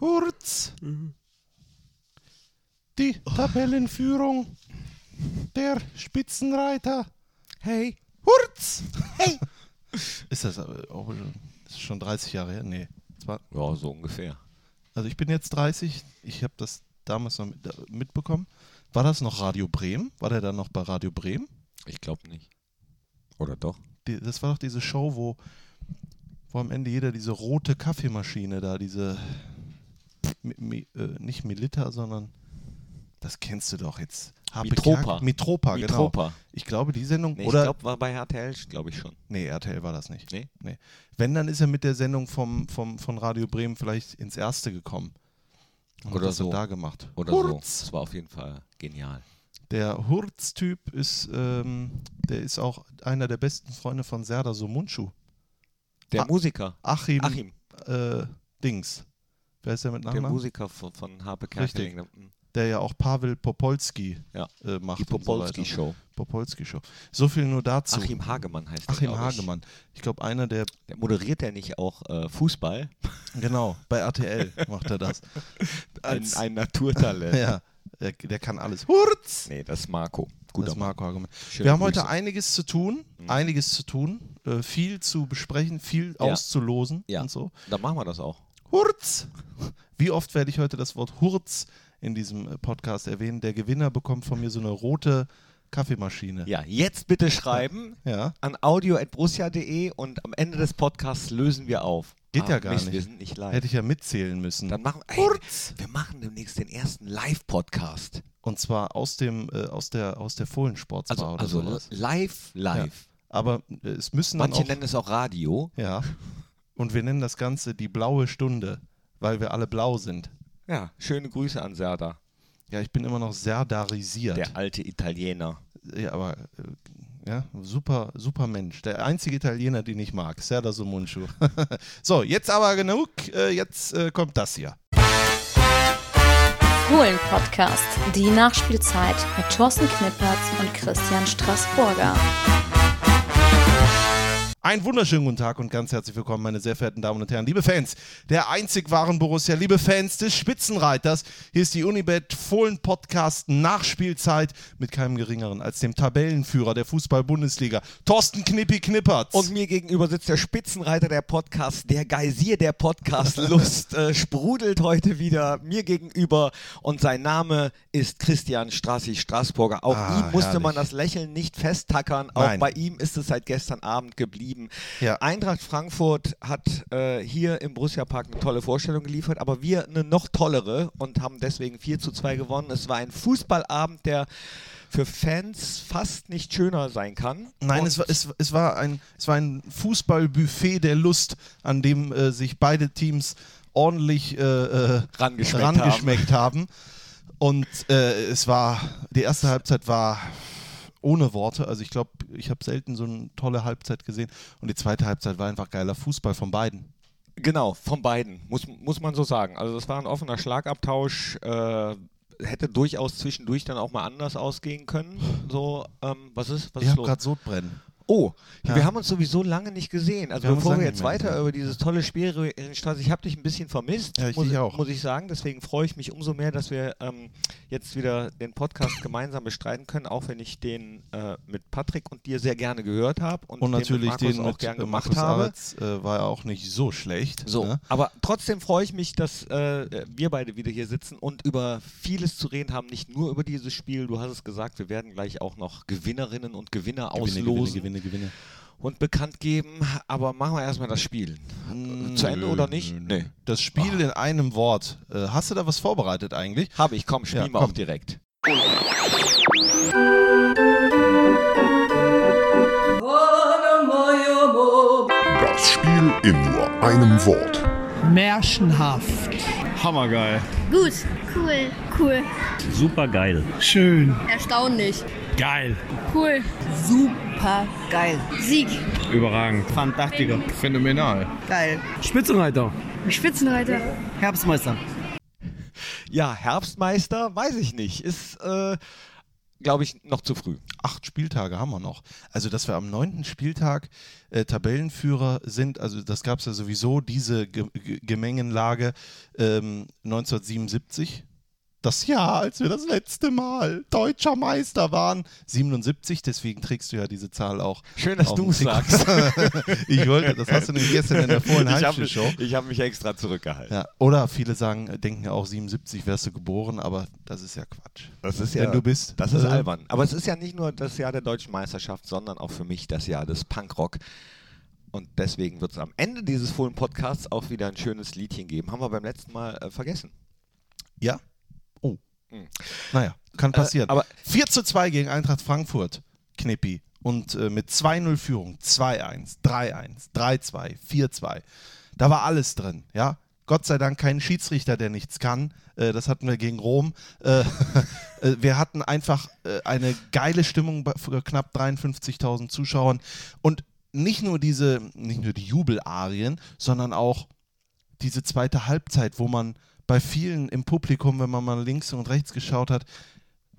Hurz. Die Tabellenführung der Spitzenreiter. Hey. Hurz. Hey. Ist das auch schon, ist schon 30 Jahre her? Nee. Zwar, Ja, so ungefähr. also ich bin jetzt 30. Ich habe das damals noch mit, mitbekommen. War das noch Radio Bremen? War der dann noch bei Radio Bremen? Ich glaube nicht. Oder doch? Die, das war doch diese Show, wo, wo am Ende jeder diese rote Kaffeemaschine da, diese mi, äh, nicht Milita, sondern das kennst du doch jetzt. Habe Mitropa. Kerk- Mitropa, genau. Mitropa. Ich glaube, die Sendung Nee, oder ich glaube, war bei RTL, glaube ich schon. nee, RTL war das nicht. Nee? Nee. Wenn dann ist er mit der Sendung vom, vom von Radio Bremen vielleicht ins erste gekommen. Und Oder das so. da gemacht. Oder Hurz. so. Das war auf jeden Fall genial. Der Hurz-Typ ist, ähm, der ist auch einer der besten Freunde von Serdar Somuncu. Der Ah, Musiker. Achim, Achim, Äh, Dings. Wer ist der mit der Nachnamen? Musiker von, von Harpe Richtig. Kerkeling. Der ja auch Pavel Popolski Ja. äh, macht. Die so. Popolski-Show. Popolski-Show. So viel nur dazu. Achim Hagemann heißt der, Achim ich. Hagemann. Ich glaube, einer der, Der moderiert ja nicht auch äh, Fußball? genau, bei RTL macht er das. Ein, Als- ein Naturtalent. Ja, der, der kann alles. Hurz! Nee, das ist Marco. Das Guter ist Mann. Marco Hagemann. Wir haben heute Grüße. einiges zu tun, Mhm. einiges zu tun, äh, viel zu besprechen, viel Ja. auszulosen Ja. und so. Dann machen wir das auch. Hurz! Wie oft werde ich heute das Wort Hurz in diesem Podcast erwähnen? Der Gewinner bekommt von mir so eine rote Kaffeemaschine. Ja, jetzt bitte schreiben Ja. an audio.brussia.de und am Ende des Podcasts lösen wir auf. Geht ja Ah, gar Mist, nicht. Wir sind nicht live. Hätte ich ja mitzählen müssen. Dann machen ey, Hurz! wir machen demnächst den ersten Live-Podcast. Und zwar aus dem äh, aus der aus der Fohlensportsbar Also, oder also sowas. live, live. Aber äh, es müssen Manche auch nennen es auch Radio. ja. Und wir nennen das Ganze die blaue Stunde, weil wir alle blau sind. Ja, schöne Grüße an Serda, Ja, ich bin immer noch serdarisiert. der alte Italiener. Ja, aber äh, ja, super, super Mensch. Der einzige Italiener, den ich mag. Serdar Somuncu. so, jetzt aber genug. Äh, jetzt äh, kommt das hier. Fohlen-Podcast, die Nachspielzeit mit Thorsten Knippertz und Christian Straßburger. Einen wunderschönen guten Tag und ganz herzlich willkommen, meine sehr verehrten Damen und Herren, liebe Fans der einzig wahren Borussia, liebe Fans des Spitzenreiters. Hier ist die Unibet Fohlen Podcast Nachspielzeit mit keinem geringeren als dem Tabellenführer der Fußball-Bundesliga, Thorsten Knippi Knippertz. Und mir gegenüber sitzt der Spitzenreiter der Podcast, der Geysir der Podcast-Lust, äh, sprudelt heute wieder mir gegenüber und sein Name ist Christian Strassi Straßburger. Auch Ah, ihm musste herrlich. man das Lächeln nicht festtackern, auch Nein. bei ihm ist es seit gestern Abend geblieben. Ja. Eintracht Frankfurt hat äh, hier im Borussia Park eine tolle Vorstellung geliefert, aber wir eine noch tollere und haben deswegen 4 zu 2 gewonnen. Es war ein Fußballabend, der für Fans fast nicht schöner sein kann. Nein, es war, es, es, war ein, es war ein Fußballbuffet der Lust, an dem äh, sich beide Teams ordentlich äh, äh, Rangeschmeckt rangeschmeckt haben. Und äh, es war, die erste Halbzeit war ohne Worte. Also ich glaube, ich habe selten so eine tolle Halbzeit gesehen. Und die zweite Halbzeit war einfach geiler Fußball von beiden. Genau, von beiden, muss, muss man so sagen. Also das war ein offener Schlagabtausch, äh, hätte durchaus zwischendurch dann auch mal anders ausgehen können. So, ähm, was ist, was ich ist habe gerade Sodbrennen. Oh, Ja. wir haben uns sowieso lange nicht gesehen. Also Wir bevor wir jetzt weiter gesehen. über dieses tolle Spiel reden, Strassi, ich habe dich ein bisschen vermisst, Ja, ich muss, auch. muss ich sagen. Deswegen freue ich mich umso mehr, dass wir ähm, jetzt wieder den Podcast gemeinsam bestreiten können, auch wenn ich den äh, mit Patrick und dir sehr gerne gehört habe und, Und den natürlich mit den auch mit gern äh, gemacht Markus habe. Aretz, äh, war ja auch nicht so schlecht. So, Ne? aber trotzdem freue ich mich, dass äh, wir beide wieder hier sitzen und über vieles zu reden haben, nicht nur über dieses Spiel. Du hast es gesagt, wir werden gleich auch noch Gewinnerinnen und Gewinner auslosen Gewinne, Gewinne, Gewinne. und bekannt geben. Aber machen wir erstmal das Spiel. Zu Ende oder nicht? Nö, nö. Nee. Das Spiel in einem Wort. Äh, hast du da was vorbereitet eigentlich? Habe ich, komm, spielen Ja, wir komm. auch direkt. Das Spiel in nur einem Wort. Märchenhaft. Hammergeil. Gut. Cool. Cool. Super geil. Schön. Erstaunlich. Geil. Cool. Super geil. Sieg. Überragend. Fantastiker. Phänomenal. Geil. Spitzenreiter. Spitzenreiter. Herbstmeister. Ja, Herbstmeister, weiß ich nicht. Ist äh, glaube ich, noch zu früh. acht Spieltage haben wir noch. Also, dass wir am neunten Spieltag äh, Tabellenführer sind, also das gab es ja sowieso, diese Ge Ge Gemengenlage ähm, 1977. Das Jahr, als wir das letzte Mal deutscher Meister waren. 77, deswegen trägst du ja diese Zahl auch. Schön, dass du sagst. ich wollte, das hast du nämlich gestern in der vollen Ich habe Heimspielshow. mich, ich hab mich extra zurückgehalten. Ja, oder viele sagen, denken ja auch 77 wärst du geboren, aber das ist ja Quatsch. Das ist Wenn du bist. Das ist äh, albern. Aber es ist ja nicht nur das Jahr der deutschen Meisterschaft, sondern auch für mich das Jahr des Punkrock. Und deswegen wird es am Ende dieses vollen Podcasts auch wieder ein schönes Liedchen geben. Haben wir beim letzten Mal äh, vergessen. Ja. Oh. Hm. Naja, kann passieren. Äh, aber 4 zu 2 gegen Eintracht Frankfurt, Knippi. Und äh, mit 2-0 Führung, 2-1, 3-1, 3-2, 4-2. Da war alles drin, ja. Gott sei Dank kein Schiedsrichter, der nichts kann. Äh, das hatten wir gegen Rom. Äh, äh, wir hatten einfach äh, eine geile Stimmung bei für knapp 53.000 Zuschauern. Und nicht nur diese, nicht nur die Jubelarien, sondern auch diese zweite Halbzeit, wo man bei vielen im Publikum, wenn man mal links und rechts geschaut hat,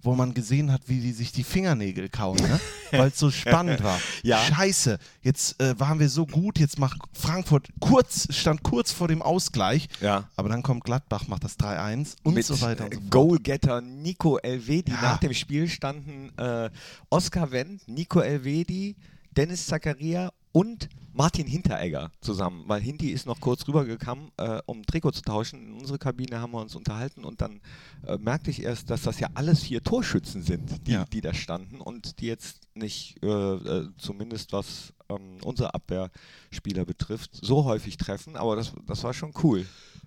wo man gesehen hat, wie die sich die Fingernägel kauen, ne? weil es so spannend war. Ja. Scheiße, jetzt äh, waren wir so gut, jetzt macht Frankfurt kurz, stand kurz vor dem Ausgleich, ja. aber dann kommt Gladbach, macht das 3-1 und mit so weiter und so äh, fort. Goalgetter Nico Elvedi. Ja. Nach dem Spiel standen äh, Oskar Wendt, Nico Elvedi, Dennis Zakaria und Martin Hinteregger zusammen, weil Hinti ist noch kurz rübergekommen, äh, um Trikot zu tauschen. In unsere Kabine haben wir uns unterhalten und dann äh, merkte ich erst, dass das ja alles vier Torschützen sind, die, Ja. die da standen und die jetzt nicht, äh, äh, zumindest was ähm, unsere Abwehrspieler betrifft, so häufig treffen, aber das, das war schon cool.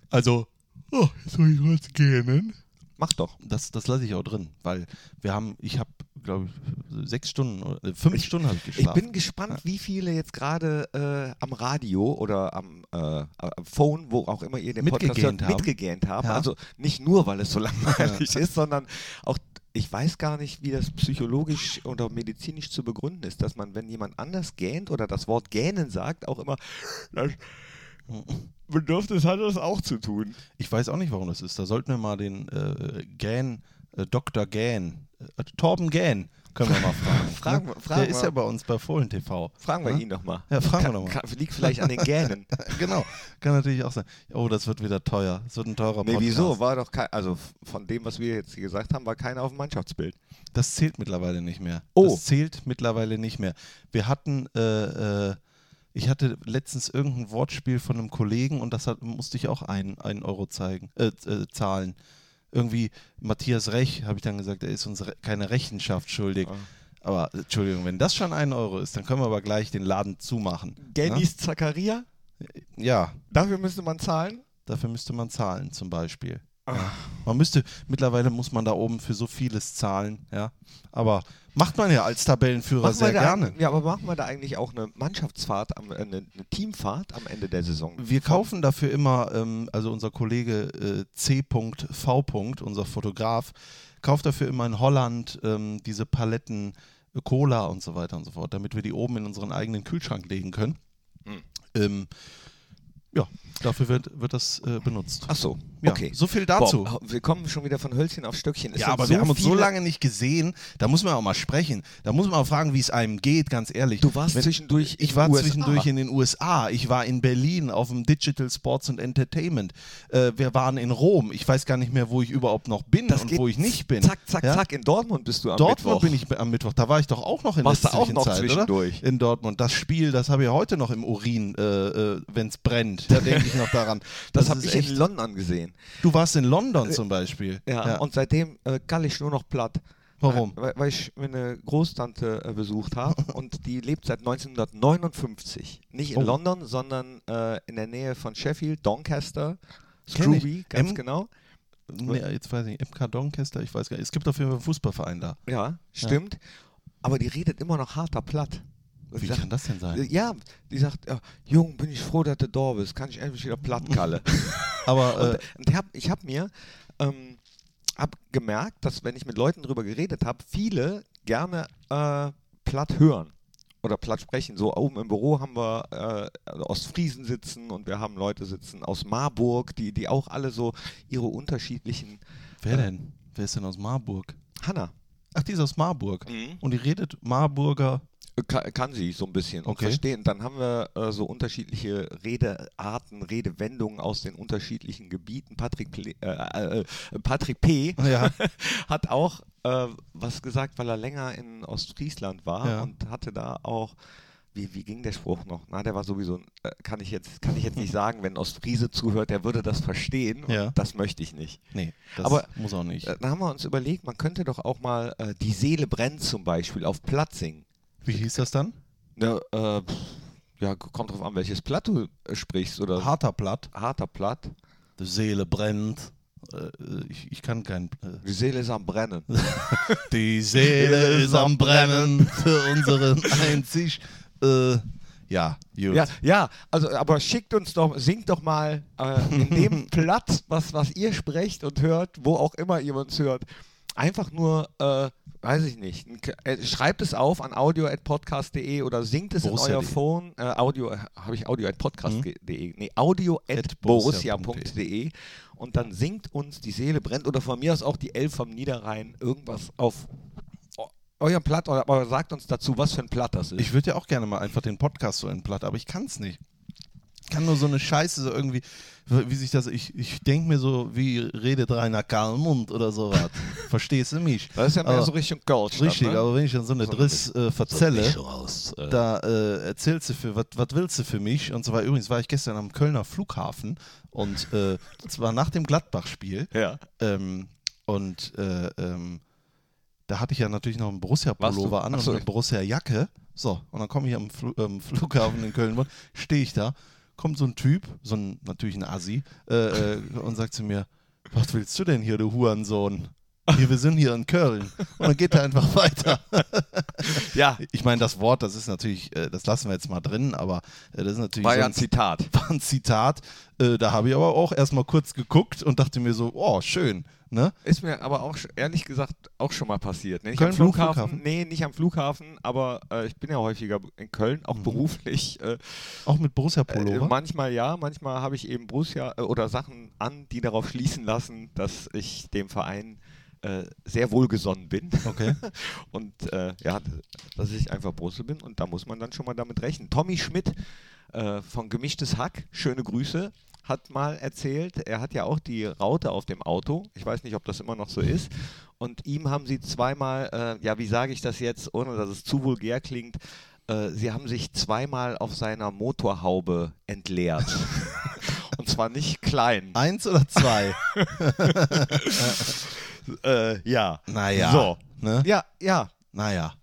Also, oh, jetzt soll ich kurz gähnen. Mach doch. Das, das lasse ich auch drin, weil wir haben, ich habe, glaube ich, sechs Stunden, oder äh, fünf Stunden habe ich Ich geschlafen. bin gespannt, wie viele jetzt gerade äh, am Radio oder am, äh, am Phone, wo auch immer ihr den Podcast hört, haben. mitgegähnt haben. Ja. Also nicht nur, weil es so langweilig ist, sondern auch, ich weiß gar nicht, wie das psychologisch oder medizinisch zu begründen ist, dass man, wenn jemand anders gähnt oder das Wort gähnen sagt, auch immer das Bedürfnis hat, das auch zu tun. Ich weiß auch nicht, warum das ist. Da sollten wir mal den äh, Gähn, äh, Dr. Gähn, äh, Torben Gähn, können wir mal fragen. Fragen ne? wir- fragen Der ist wir. ja bei uns bei Fohlen TV. Fragen wir Ja? ihn doch mal. Ja, fragen wir Kann- doch mal. kann- Liegt vielleicht an den Gähnen. genau, kann natürlich auch sein. Oh, das wird wieder teuer. Das wird ein teurer Nee, Podcast. wieso? War doch kein, also von dem, was wir jetzt gesagt haben, war keiner auf dem Mannschaftsbild. Das zählt mittlerweile nicht mehr. Oh. Das zählt mittlerweile nicht mehr. Wir hatten, äh, äh, ich hatte letztens irgendein Wortspiel von einem Kollegen und das hat, musste ich auch einen, einen Euro zeigen, äh, äh, zahlen. Irgendwie Matthias Rech, habe ich dann gesagt, er ist uns re keine Rechenschaft schuldig. Ah. Aber äh, Entschuldigung, wenn das schon ein Euro ist, dann können wir aber gleich den Laden zumachen. Zakaria, Ne? Ja, dafür müsste man zahlen. dafür müsste man zahlen zum Beispiel. Man müsste, mittlerweile muss man da oben für so vieles zahlen, ja. Aber macht man ja als Tabellenführer Machen sehr gerne. ein- Ja, aber machen wir da eigentlich auch eine Mannschaftsfahrt, am, äh, eine, eine Teamfahrt am Ende der Saison? Wir kaufen dafür immer, ähm, also unser Kollege äh, C.V., unser Fotograf, kauft dafür immer in Holland ähm, diese Paletten äh, Cola und so weiter und so fort, damit wir die oben in unseren eigenen Kühlschrank legen können. Hm. Ähm, ja, dafür wird, wird das äh, benutzt. Ach so, Ja, okay. so viel dazu. Boah, wir kommen schon wieder von Hölzchen auf Stöckchen. Es Ja, aber wir haben uns so lange nicht gesehen, da muss man auch mal sprechen. Da muss man auch fragen, wie es einem geht, ganz ehrlich. Du warst Wenn- zwischendurch in Ich war USA. zwischendurch in den USA. Ich war in Berlin auf dem Digital Sports and Entertainment. Äh, wir waren in Rom. Ich weiß gar nicht mehr, wo ich überhaupt noch bin Das und wo ich nicht bin. Zack, zack, Ja? zack. In Dortmund bist du am Dortmund Mittwoch. bin ich am Mittwoch. Da war ich doch auch noch in Warst der auch noch Zwischenzeit, zwischendurch? Oder? In Dortmund. Das Spiel, das habe ich heute noch im Urin, äh, äh, wenn es brennt. Da denke ich noch daran. Das, habe ist ich in London gesehen. Du warst in London zum Beispiel. Ja, und seitdem äh, kann ich nur noch platt. Warum? Äh, weil, weil ich meine Großtante äh, besucht habe und die lebt seit 1959. Nicht in Oh. London, sondern äh, in der Nähe von Sheffield, Doncaster. Scrooby, ganz M- genau. Nee, jetzt weiß ich nicht, MK Doncaster, ich weiß gar nicht. Es gibt auf jeden Fall einen Fußballverein da. Ja, stimmt. Aber die redet immer noch harter platt. Und Wie sagt- kann das denn sein? Äh, Ja, die sagt, ja, Jung, bin ich froh, dass du da bist. Kann ich endlich wieder platt kalle. Aber und, äh, und ich habe ich hab mir ähm, hab gemerkt, dass wenn ich mit Leuten drüber geredet habe, viele gerne äh, platt hören oder platt sprechen. So oben im Büro haben wir äh, also Ostfriesen sitzen und wir haben Leute sitzen aus Marburg, die, die auch alle so ihre unterschiedlichen. wer denn? Wer ist denn aus Marburg? Hanna. Ach, die ist aus Marburg. Mhm. Und die redet Marburger. Äh, Kann, kann sie so ein bisschen und Okay. verstehen. Dann haben wir äh, so unterschiedliche Redearten, Redewendungen aus den unterschiedlichen Gebieten. Patrick, Ple äh, äh, Patrick P. Ja. hat auch äh, was gesagt, weil er länger in Ostfriesland war Ja. und hatte da auch. Wie, wie ging der Spruch noch? Na, der war sowieso, äh, kann ich jetzt, kann ich jetzt nicht sagen, wenn Ostfriese zuhört, der würde das verstehen. Und Ja. Das möchte ich nicht. Nee, das Aber, muss auch nicht. Äh, da haben wir uns überlegt, man könnte doch auch mal äh, die Seele brennt zum Beispiel auf Platt singen. Wie hieß das dann? Ja, äh, ja, kommt drauf an, welches Platt du äh, sprichst oder Harter Platt. harter Platt. Die Seele brennt. Äh, ich, ich kann kein. Äh, Die Seele ist am Brennen. die Seele ist am Brennen für unseren einzig. Äh, ja, gut. Ja, ja, also aber schickt uns doch, singt doch mal äh, in dem Platz, was, was ihr sprecht und hört, wo auch immer ihr uns hört. Einfach nur, äh, weiß ich nicht, äh, schreibt es auf an audio.podcast.de oder singt es in Borussia.de. euer Phone. Äh, Audio, äh, habe ich audio.podcast.de? Nee, audio.borussia.de und dann singt uns die Seele brennt oder von mir aus auch die Elf vom Niederrhein irgendwas auf eu- euer Platt, oder, sagt uns dazu, was für ein Platt das ist. Ich würde ja auch gerne mal einfach den Podcast so entplatten, aber ich kann es nicht. Ich kann nur so eine Scheiße so irgendwie, wie sich das, ich, ich denke mir so, wie redet Rainer Karlmund oder sowas. Verstehst du mich? das ist ja mehr Aber- so Richtung Goldstadt. Richtig, ne? aber wenn ich dann so eine So Driss äh, verzelle, Mischung aus, äh, da äh, erzählst du für, was willst du für mich? Und so weiter. Übrigens war ich gestern am Kölner Flughafen und äh, zwar nach dem Gladbach-Spiel. Ja. Ähm, und äh, ähm, da hatte ich ja natürlich noch einen Borussia-Pullover an Ach und so. eine Borussia-Jacke. So, und dann komme ich am Flu ähm, Flughafen in Köln, stehe ich da, kommt so ein Typ, so ein natürlich ein Assi, äh, äh, und sagt zu mir, was willst du denn hier, du Hurensohn? Hier, wir sind hier in Köln. Und dann geht er einfach weiter. Ja, Ich meine, das Wort, das ist natürlich, äh, das lassen wir jetzt mal drin, aber äh, das ist natürlich war so ja ein Zitat. war ein Zitat. Äh, da habe ich aber auch erstmal kurz geguckt und dachte mir so, oh, schön. Ne? Ist mir aber auch ehrlich gesagt auch schon mal passiert. Ne? Nicht Köln am Flughafen, Flughafen? Nee, nicht am Flughafen, aber äh, ich bin ja häufiger in Köln, auch beruflich. Äh, Auch mit äh, Borussia-Pullover. manchmal ja, manchmal habe ich eben Borussia äh, oder Sachen an, die darauf schließen lassen, dass ich dem Verein äh, sehr wohlgesonnen bin. okay. Und äh, ja, dass ich einfach Borussia bin und da muss man dann schon mal damit rechnen. Tommy Schmidt äh, von Gemischtes Hack, schöne Grüße, hat mal erzählt, er hat ja auch die Raute auf dem Auto. Ich weiß nicht, ob das immer noch so ist. Und ihm haben sie zweimal, äh, ja, wie sage ich das jetzt, ohne dass es zu vulgär klingt, äh, sie haben sich zweimal auf seiner Motorhaube entleert. Und zwar nicht klein. Eins oder zwei? Äh, ja. naja. So. Ne? Ja, ja. Naja.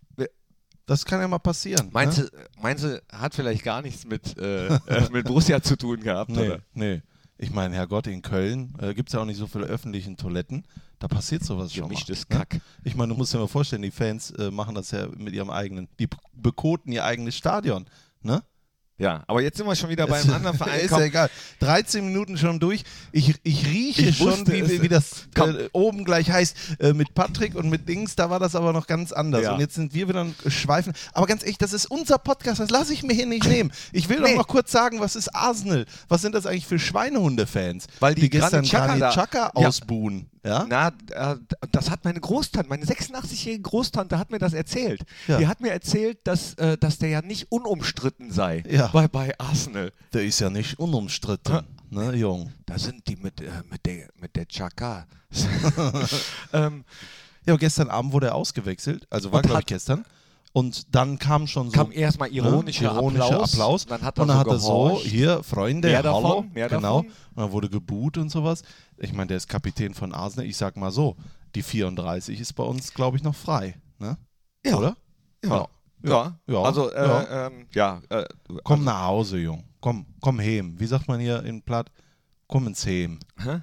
Das kann ja mal passieren. Meinst ne? du, meinst du, hat vielleicht gar nichts mit, äh, mit Borussia zu tun gehabt, Nee, oder? nee. Ich meine, Herrgott, in Köln äh, gibt es ja auch nicht so viele öffentlichen Toiletten. Da passiert sowas schon mal. Gemischtes ne? Kack. Ich meine, du musst dir mal vorstellen, die Fans äh, machen das ja mit ihrem eigenen, die bekoten ihr eigenes Stadion. Ne? Ja, aber jetzt sind wir schon wieder bei Ist- einem anderen Verein. Ist ja egal. 13 Minuten schon durch. Ich, ich rieche Ich schon, wusste wie, es. wie das äh, oben gleich heißt. Äh, mit Patrick und mit Dings, da war das aber noch ganz anders. Ja. Und jetzt sind wir wieder ein Schweifen. Aber ganz ehrlich, das ist unser Podcast. Das lasse ich mir hier nicht nehmen. Ich will Nee. doch noch kurz sagen, was ist Arsenal? Was sind das eigentlich für Schweinehunde-Fans? Weil die gestern Granit Ja. ausbuhen. Ja? Na, äh, das hat meine Großtante, meine 86-jährige Großtante hat mir das erzählt. Ja. Die hat mir erzählt, dass, äh, dass der ja nicht unumstritten sei Ja. bei, bei Arsenal. Der ist ja nicht unumstritten, ne, Jung? Da sind die mit, äh, mit der, mit der Chaka. ähm, Ja, gestern Abend wurde er ausgewechselt. Also war, glaube ich, gestern. Und dann kam schon so kam erstmal ironischer, ne, ironischer Applaus. Applaus. Dann hat er und dann so hat er so, hier, Freunde, Mehr hallo. davon, mehr genau. davon. Und dann wurde geboot und sowas. Ich meine, der ist Kapitän von Arsenal. Ich sag mal so, die 34 ist bei uns, glaube ich, noch frei. Ne? Ja. Oder? Ja. Ja, Ja. also, äh, Ja. ähm, ja. Äh, Komm nach Hause, Jung. Komm, komm heim. Wie sagt man hier in Platt? Komm ins Heim. Hä?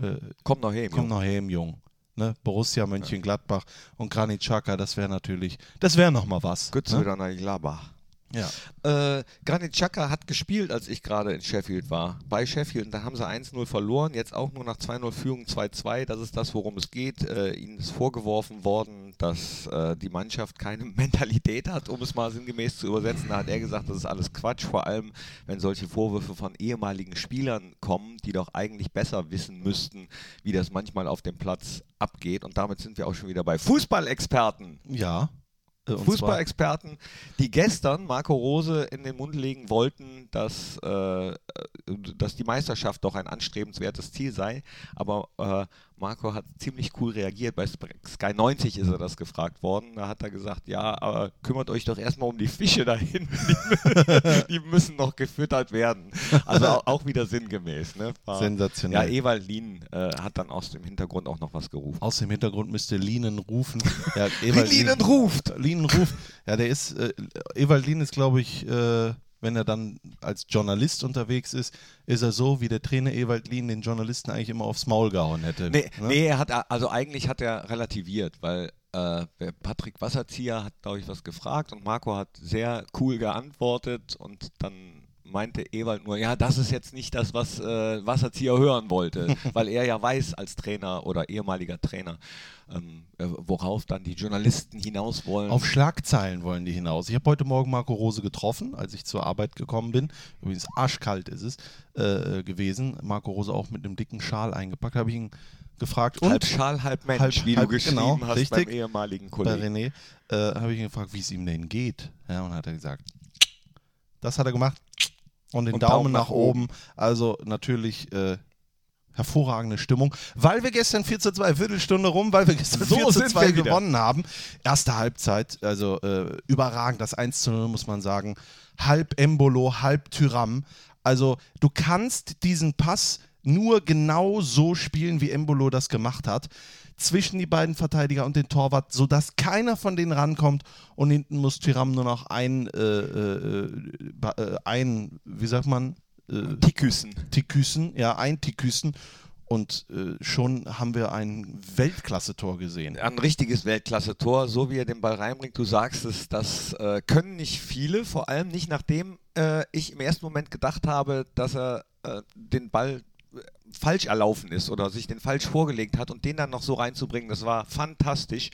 Äh, Komm noch her. komm nach heim, Jung. Ne? Borussia Mönchengladbach und Granit Xhaka, das wäre natürlich, das wäre noch mal was. Gut, ne? wieder nach Gladbach. Ja. Äh, Granit Xhaka hat gespielt, als ich gerade in Sheffield war. Bei Sheffield. Und da haben sie 1-0 verloren. Jetzt auch nur nach 2-0 Führung 2-2. Das ist das, worum es geht. Äh, ihnen ist vorgeworfen worden, dass äh, die Mannschaft keine Mentalität hat, um es mal sinngemäß zu übersetzen. Da hat er gesagt, das ist alles Quatsch, vor allem wenn solche Vorwürfe von ehemaligen Spielern kommen, die doch eigentlich besser wissen müssten, wie das manchmal auf dem Platz abgeht. Und damit sind wir auch schon wieder bei Fußballexperten. Ja. Äh, Fußballexperten, die gestern Marco Rose in den Mund legen wollten, dass, äh, dass die Meisterschaft doch ein anstrebenswertes Ziel sei. Aber äh, Marco hat ziemlich cool reagiert. Bei Sky 90 ist er das gefragt worden. Da hat er gesagt, ja, aber kümmert euch doch erstmal um die Fische da hinten. Die, die müssen noch gefüttert werden. Also auch, wieder sinngemäß. Ne? War- Ja, Sensationell. Ewald Lien äh, hat dann aus dem Hintergrund auch noch was gerufen. Aus dem Hintergrund müsste Lienen rufen. Ja, Ewald Lien ruft! Lienen ruft. Ja, der ist, äh, Ewald Lien ist, glaube ich, äh, wenn er dann als Journalist unterwegs ist, ist er so, wie der Trainer Ewald Lien den Journalisten eigentlich immer aufs Maul gehauen hätte. Nee, ne? nee er hat, also eigentlich hat er relativiert, weil äh, Patrick Wasserzieher hat, glaube ich, was gefragt und Marco hat sehr cool geantwortet und dann meinte Ewald nur, ja, das ist jetzt nicht das, was äh, Wasserzieher hören wollte, weil er ja weiß als Trainer oder ehemaliger Trainer, ähm, äh, worauf dann die Journalisten hinaus wollen. Auf Schlagzeilen wollen die hinaus. Ich habe heute Morgen Marco Rose getroffen, als ich zur Arbeit gekommen bin. Übrigens arschkalt ist es äh, gewesen. Marco Rose auch mit einem dicken Schal eingepackt. Habe ich ihn gefragt. Und halb Schal, halb Mensch, Halb- wie halb- du geschrieben genau, hast richtig. beim ehemaligen bei Kollegen. René äh, habe ich ihn gefragt, wie es ihm denn geht. Ja, und hat er gesagt, das hat er gemacht. Und den Und Daumen, Daumen nach, nach oben. Also natürlich äh, hervorragende Stimmung. Weil wir gestern 4 zu 2, Viertelstunde rum, weil wir gestern So 4 zu sind 2 wir wieder. gewonnen haben. Erste Halbzeit, also äh, überragend. Das 1 zu 0 muss man sagen. Halb Embolo, halb Tyram. Also du kannst diesen Pass nur genau so spielen, wie Embolo das gemacht hat. Zwischen die beiden Verteidiger und den Torwart, sodass keiner von denen rankommt und hinten muss Tyram nur noch ein, äh, äh, ba- äh, ein wie sagt man, äh, Tiküssen. Tiküssen, ja, ein Tiküssen. Und äh, schon haben wir ein Weltklasse-Tor gesehen. Ein richtiges Weltklasse-Tor, so wie er den Ball reinbringt. Du sagst es, das äh, können nicht viele, vor allem nicht nachdem äh, ich im ersten Moment gedacht habe, dass er äh, den Ball äh, falsch erlaufen ist oder sich den falsch vorgelegt hat und den dann noch so reinzubringen, das war fantastisch.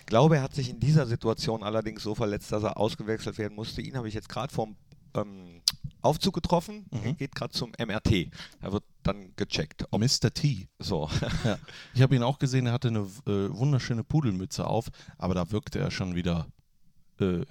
Ich glaube, er hat sich in dieser Situation allerdings so verletzt, dass er ausgewechselt werden musste. Ihn habe ich jetzt gerade vom ähm, Aufzug getroffen. Er geht gerade zum MRT. Er wird dann gecheckt. Ob Mr. T. so. Ja. Ich habe ihn auch gesehen, er hatte eine äh, wunderschöne Pudelmütze auf, aber da wirkte er schon wieder. Äh,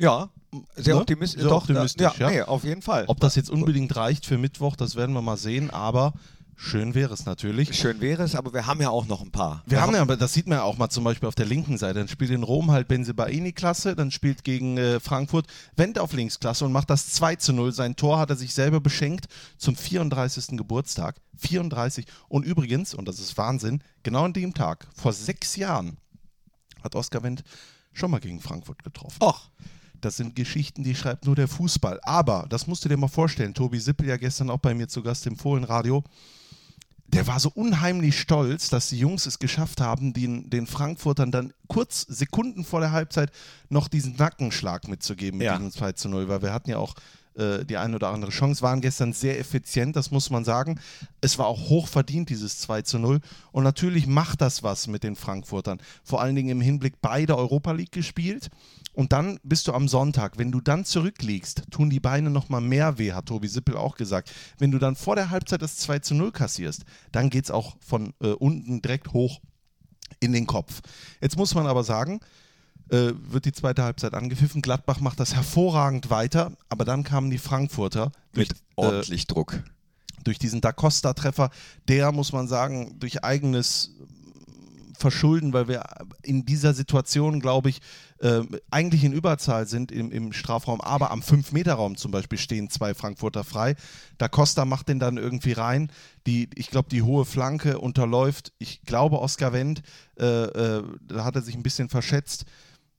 Ja, sehr Ne? optimistisch. Sehr Doch, optimistisch, da, ja. Nee, auf jeden Fall. ob das jetzt unbedingt reicht für Mittwoch, das werden wir mal sehen, aber schön wäre es natürlich. Schön wäre es, aber wir haben ja auch noch ein paar. Wir haben ja, aber das sieht man ja auch mal zum Beispiel auf der linken Seite. Dann spielt in Rom halt Benzebaini klasse, dann spielt gegen äh, Frankfurt Wendt auf links klasse und macht das 2 zu 0. Sein Tor hat er sich selber beschenkt zum 34. Geburtstag. 34. Und übrigens, und das ist Wahnsinn, genau an dem Tag, vor sechs Jahren, hat Oskar Wendt schon mal gegen Frankfurt getroffen. Och, Das sind Geschichten, die schreibt nur der Fußball. Aber, das musst du dir mal vorstellen, Tobi Sippel ja gestern auch bei mir zu Gast im Fohlenradio, der war so unheimlich stolz, dass die Jungs es geschafft haben, den, den Frankfurtern dann kurz Sekunden vor der Halbzeit noch diesen Nackenschlag mitzugeben mit Ja. diesem 2 zu 0, weil wir hatten ja auch äh, die eine oder andere Chance, waren gestern sehr effizient, das muss man sagen. Es war auch hoch verdient, dieses 2 zu 0. Und natürlich macht das was mit den Frankfurtern. Vor allen Dingen im Hinblick beide Europa League gespielt. Und dann bist du am Sonntag, wenn du dann zurückliegst, tun die Beine nochmal mehr weh, hat Tobi Sippel auch gesagt. Wenn du dann vor der Halbzeit das 2 zu 0 kassierst, dann geht es auch von äh, unten direkt hoch in den Kopf. Jetzt muss man aber sagen, äh, wird die zweite Halbzeit angepfiffen. Gladbach macht das hervorragend weiter, aber dann kamen die Frankfurter durch, mit äh, ordentlich Druck. durch diesen Da Costa-Treffer, der, muss man sagen, durch eigenes Verschulden, weil wir in dieser Situation, glaube ich, äh, eigentlich in Überzahl sind im, im Strafraum, aber am 5-Meter-Raum zum Beispiel stehen zwei Frankfurter frei. Da Costa macht den dann irgendwie rein. Die, ich glaube, die hohe Flanke unterläuft, ich glaube, Oskar Wendt, äh, äh, da hat er sich ein bisschen verschätzt.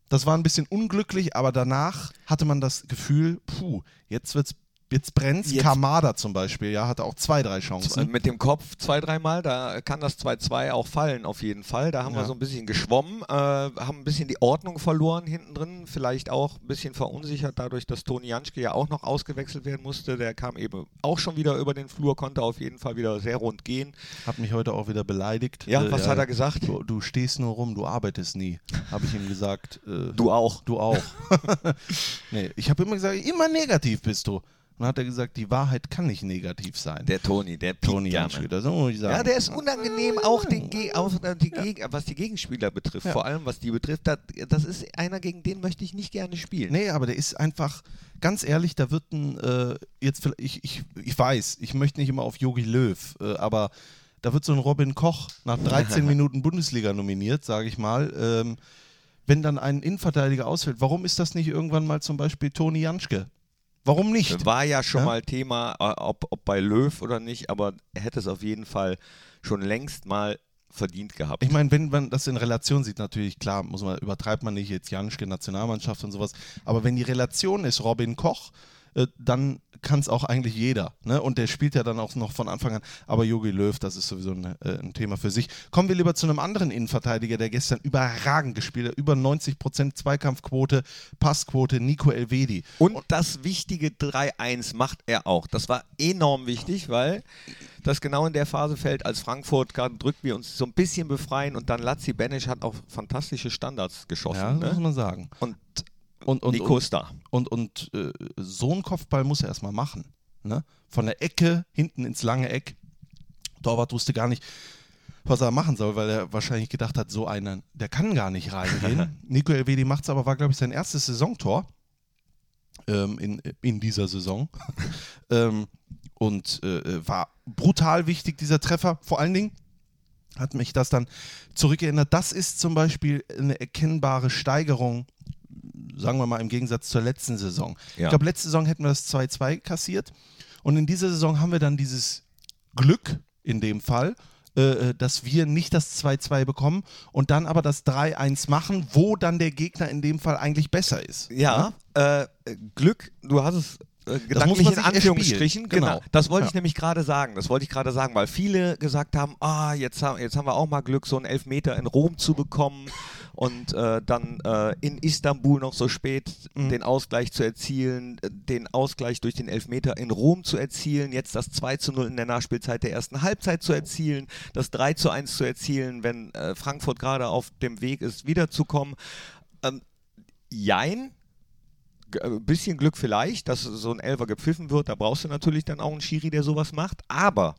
Das war ein bisschen unglücklich, aber danach hatte man das Gefühl, puh, jetzt wird es Jetzt brennt's. Jetzt- Kamada zum Beispiel, ja, hatte auch zwei, drei Äh, Chancen. Mit dem Kopf zwei, dreimal, da kann das 2-2 auch fallen, auf jeden Fall. Da haben Ja. wir so ein bisschen geschwommen, äh, haben ein bisschen die Ordnung verloren hinten drin, vielleicht auch ein bisschen verunsichert, dadurch, dass Toni Janschke ja auch noch ausgewechselt werden musste. Der kam eben auch schon wieder über den Flur, konnte auf jeden Fall wieder sehr rund gehen. Hat mich heute auch wieder beleidigt. Ja, was hat er gesagt? Du, du stehst nur rum, du arbeitest nie, habe ich ihm gesagt. Äh, Du auch. Du auch. nee, ich habe immer gesagt, immer negativ bist du. Und hat er gesagt, die Wahrheit kann nicht negativ sein. Der Toni, der Toni gerne. das muss ich sagen. Ja, der ist unangenehm, auch, den Ge auch äh, die Geg was die Gegenspieler betrifft, Ja. vor allem was die betrifft. Das, ist einer, gegen den möchte ich nicht gerne spielen. Nee, aber der ist einfach, ganz ehrlich, da wird ein, äh, jetzt, vielleicht- ich, ich, ich weiß, ich möchte nicht immer auf Yogi Löw, äh, aber da wird so ein Robin Koch nach 13 Minuten Bundesliga nominiert, sage ich mal. Ähm, wenn dann ein Innenverteidiger ausfällt, warum ist das nicht irgendwann mal zum Beispiel Toni Janschke? Warum nicht? War ja schon Ja? mal Thema, äh, ob, ob bei Löw oder nicht, aber er hätte es auf jeden Fall schon längst mal verdient gehabt. Ich meine, wenn man das in Relation sieht, natürlich, klar, muss man, übertreibt man nicht jetzt Janschke, Nationalmannschaft und sowas, aber wenn die Relation ist Robin Koch, äh, dann kann es auch eigentlich jeder. Ne? Und der spielt ja dann auch noch von Anfang an. Aber Jogi Löw, das ist sowieso ein, äh, ein Thema für sich. Kommen wir lieber zu einem anderen Innenverteidiger, der gestern überragend gespielt hat. Über 90% Zweikampfquote, Passquote, Nico Elvedi. Und das wichtige 3-1 macht er auch. Das war enorm wichtig, weil das genau in der Phase fällt, als Frankfurt gerade drückt, wir uns so ein bisschen befreien und dann Lazzi Benisch hat auch fantastische Standards geschossen. Ja, das muss ne? man sagen. Und, Und, und, Nico und, ist da. Und, und äh, so einen Kopfball muss er erstmal machen. Ne? Von der Ecke hinten ins lange Eck. Torwart wusste gar nicht, was er machen soll, weil er wahrscheinlich gedacht hat, so einen, der kann gar nicht reingehen. Nico Elvedi macht es aber, war, glaube ich, sein erstes Saisontor ähm, in, in dieser Saison. ähm, und äh, war brutal wichtig, dieser Treffer. Vor allen Dingen hat mich das dann zurückerinnert. Das ist zum Beispiel eine erkennbare Steigerung, sagen wir mal im Gegensatz zur letzten Saison. Ja. Ich glaube, letzte Saison hätten wir das 2-2 kassiert. Und in dieser Saison haben wir dann dieses Glück in dem Fall, äh, dass wir nicht das 2-2 bekommen und dann aber das 3-1 machen, wo dann der Gegner in dem Fall eigentlich besser ist. Ja, äh, Glück, du hast es äh, muss gedanklich in Anführungsstrichen. Genau. Genau. Das wollte ich Ja. nämlich gerade sagen. Das wollte ich gerade sagen, weil viele gesagt haben, ah, jetzt, haben, jetzt haben wir auch mal Glück, so einen Elfmeter in Rom zu bekommen und äh, dann äh, in Istanbul noch so spät Mhm. den Ausgleich zu erzielen, äh, den Ausgleich durch den Elfmeter in Rom zu erzielen, jetzt das 2 zu 0 in der Nachspielzeit der ersten Halbzeit zu erzielen, das 3 zu 1 zu erzielen, wenn äh, Frankfurt gerade auf dem Weg ist, wiederzukommen. Ähm, Jein, äh, bisschen Glück vielleicht, dass so ein Elfer gepfiffen wird. Da brauchst du natürlich dann auch einen Schiri, der sowas macht. Aber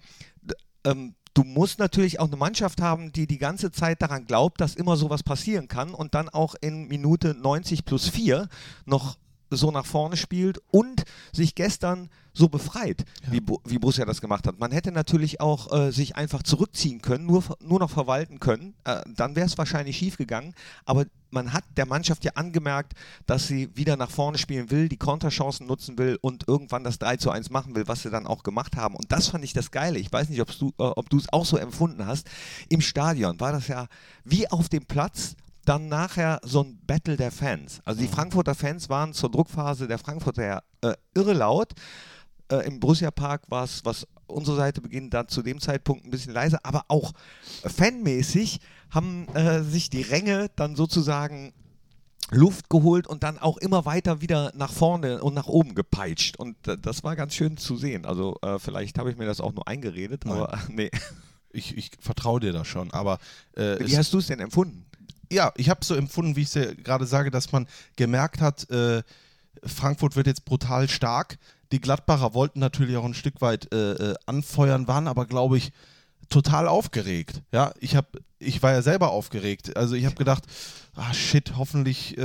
ähm, du musst natürlich auch eine Mannschaft haben, die die ganze Zeit daran glaubt, dass immer sowas passieren kann und dann auch in Minute 90 plus 4 noch so nach vorne spielt und sich gestern so befreit, wie, Bo- wie Borussia das gemacht hat. Man hätte natürlich auch äh, sich einfach zurückziehen können, nur, nur noch verwalten können. Äh, dann wäre es wahrscheinlich schief gegangen. Aber man hat der Mannschaft ja angemerkt, dass sie wieder nach vorne spielen will, die Konterchancen nutzen will und irgendwann das 3 zu 1 machen will, was sie dann auch gemacht haben. Und das fand ich das Geile. Ich weiß nicht, ob's du, äh, ob du es auch so empfunden hast. Im Stadion war das ja wie auf dem Platz dann nachher so ein Battle der Fans. Also die Frankfurter Fans waren zur Druckphase der Frankfurter ja, äh, irre laut. Äh, Im Borussia Park war es, was unsere Seite beginnt, da zu dem Zeitpunkt ein bisschen leiser, aber auch fanmäßig haben äh, sich die Ränge dann sozusagen Luft geholt und dann auch immer weiter wieder nach vorne und nach oben gepeitscht. Und äh, das war ganz schön zu sehen. Also äh, vielleicht habe ich mir das auch nur eingeredet, Nein. aber nee. Ich, ich vertraue dir da schon, aber äh, Wie hast du es denn empfunden? Ja, ich habe so empfunden, wie ich es ja gerade sage, dass man gemerkt hat, äh, Frankfurt wird jetzt brutal stark. Die Gladbacher wollten natürlich auch ein Stück weit äh, äh, anfeuern, waren aber, glaube ich, total aufgeregt. Ja, ich habe, ich war ja selber aufgeregt. Also ich habe gedacht, ah shit, hoffentlich äh,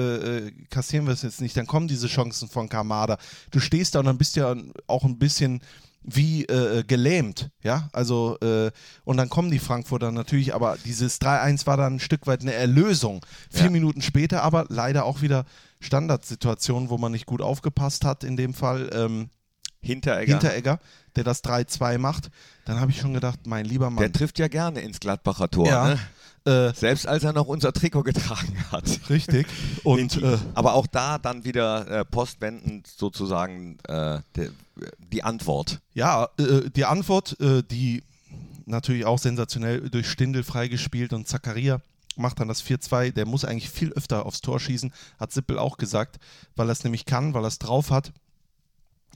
äh, kassieren wir es jetzt nicht. Dann kommen diese Chancen von Kamada. Du stehst da und dann bist du ja auch ein bisschen wie äh, gelähmt, ja, also äh, und dann kommen die Frankfurter natürlich, aber dieses 3-1 war dann ein Stück weit eine Erlösung. Vier Ja. Minuten später aber leider auch wieder Standardsituation, wo man nicht gut aufgepasst hat in dem Fall. Ähm, Hinteregger. Hinteregger, der das 3-2 macht, dann habe ich schon gedacht, mein lieber Mann. Der trifft ja gerne ins Gladbacher Tor. Ja. Ne? Äh, Selbst als er noch unser Trikot getragen hat. richtig. Und äh, Aber auch da dann wieder äh, postwendend sozusagen äh, de, die Antwort. ja, äh, die Antwort, die natürlich auch sensationell durch Stindel freigespielt und Zakaria macht dann das 4-2. Der muss eigentlich viel öfter aufs Tor schießen, hat Sippel auch gesagt, weil er es nämlich kann, weil er es drauf hat.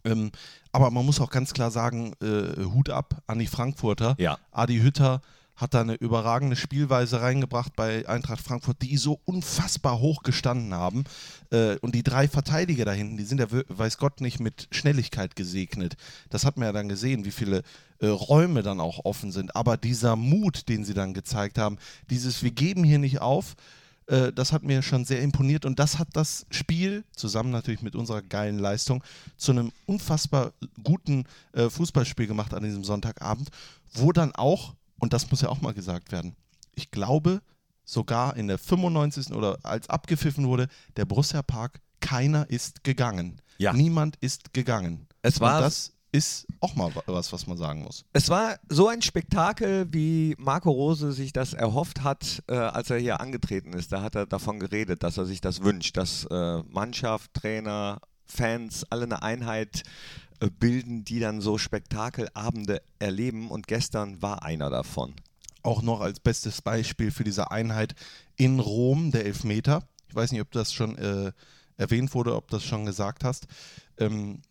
Ähm, aber man muss auch ganz klar sagen, äh, Hut ab an die Frankfurter. Ja. Adi Hütter hat da eine überragende Spielweise reingebracht bei Eintracht Frankfurt, die so unfassbar hoch gestanden haben. Äh, und die drei Verteidiger da hinten, die sind ja, weiß Gott, nicht mit Schnelligkeit gesegnet. Das hat man ja dann gesehen, wie viele äh, Räume dann auch offen sind. Aber dieser Mut, den sie dann gezeigt haben, dieses Wir geben hier nicht auf, äh, das hat mir schon sehr imponiert und das hat das Spiel, zusammen natürlich mit unserer geilen Leistung, zu einem unfassbar guten äh, Fußballspiel gemacht an diesem Sonntagabend, wo dann auch, und das muss ja auch mal gesagt werden, ich glaube sogar in der 95. oder als abgepfiffen wurde, der Borussia Park, keiner ist gegangen. Ja. Niemand ist gegangen. Es war- das ist auch mal wa- was, was man sagen muss. Es war so ein Spektakel, wie Marco Rose sich das erhofft hat, äh, als er hier angetreten ist. Da hat er davon geredet, dass er sich das wünscht, dass äh, Mannschaft, Trainer, Fans alle eine Einheit äh, bilden, die dann so Spektakelabende erleben. Und gestern war einer davon. auch noch als bestes Beispiel für diese Einheit in Rom, der Elfmeter. Ich weiß nicht, ob das schon äh, erwähnt wurde, ob du das schon gesagt hast. Ähm,